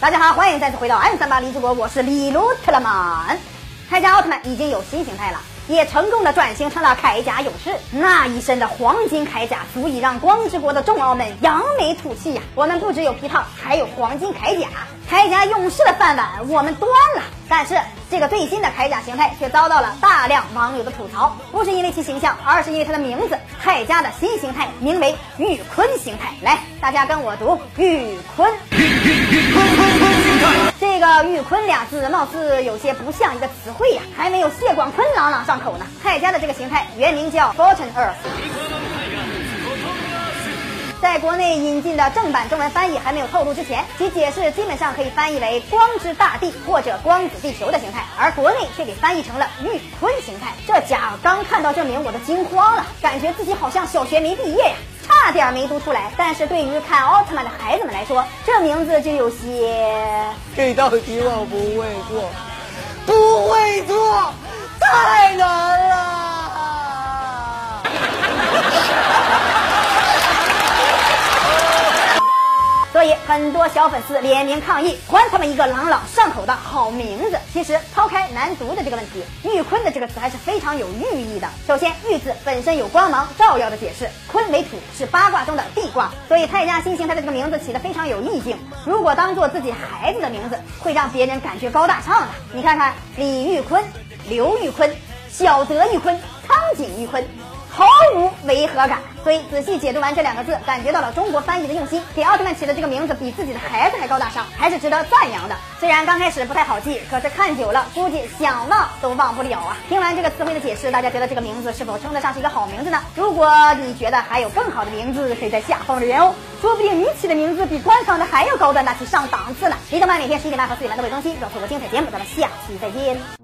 大家好，欢迎再次回到 M 三八零之国，我是李鲁特拉曼。铠甲奥特曼已经有新形态了，也成功的转型成了铠甲勇士。那一身的黄金铠甲，足以让光之国的众奥们扬眉吐气呀！我们不只有皮套，还有黄金铠甲，铠甲勇士的饭碗我们端了。但是这个最新的铠甲形态却遭到了大量网友的吐槽，不是因为其形象，而是因为它的名字。铠甲的新形态名为玉坤形态。来，大家跟我读玉坤。这个玉坤俩字貌似有些不像一个词汇呀，还没有谢广坤朗朗上口呢。铠甲的这个形态原名叫 Fortune Earth，在国内引进的正版中文翻译还没有透露之前，其解释基本上可以翻译为光之大地或者光子地球的形态，而国内却给翻译成了玉坤形态。这家伙刚看到这名我都惊慌了，感觉自己好像小学没毕业呀。差点没读出来，但是对于看奥特曼的孩子们来说，这名字就有些……这道题我不会做，不会做，太难很多小粉丝联名抗议，还他们一个朗朗上口的好名字。其实抛开难读的这个问题，玉坤的这个词还是非常有寓意的。首先，玉字本身有光芒照耀的解释，坤为土，是八卦中的地卦，所以泰家新形态的这个名字起的非常有意境。如果当做自己孩子的名字，会让别人感觉高大上的。你看看李玉坤、刘玉坤、小泽玉坤、苍井玉坤。毫无违和感，所以仔细解读完这两个字，感觉到了中国翻译的用心，给奥特曼起的这个名字比自己的孩子还高大上，还是值得赞扬的。虽然刚开始不太好记，可是看久了，估计想忘都忘不了啊。听完这个词汇的解释，大家觉得这个名字是否称得上是一个好名字呢？如果你觉得还有更好的名字，可以在下方留言哦，说不定你起的名字比官方的还要高端大气上档次呢。李德曼每天十一点半和四点半都会更新，不要错过精彩节目，咱们下期再见。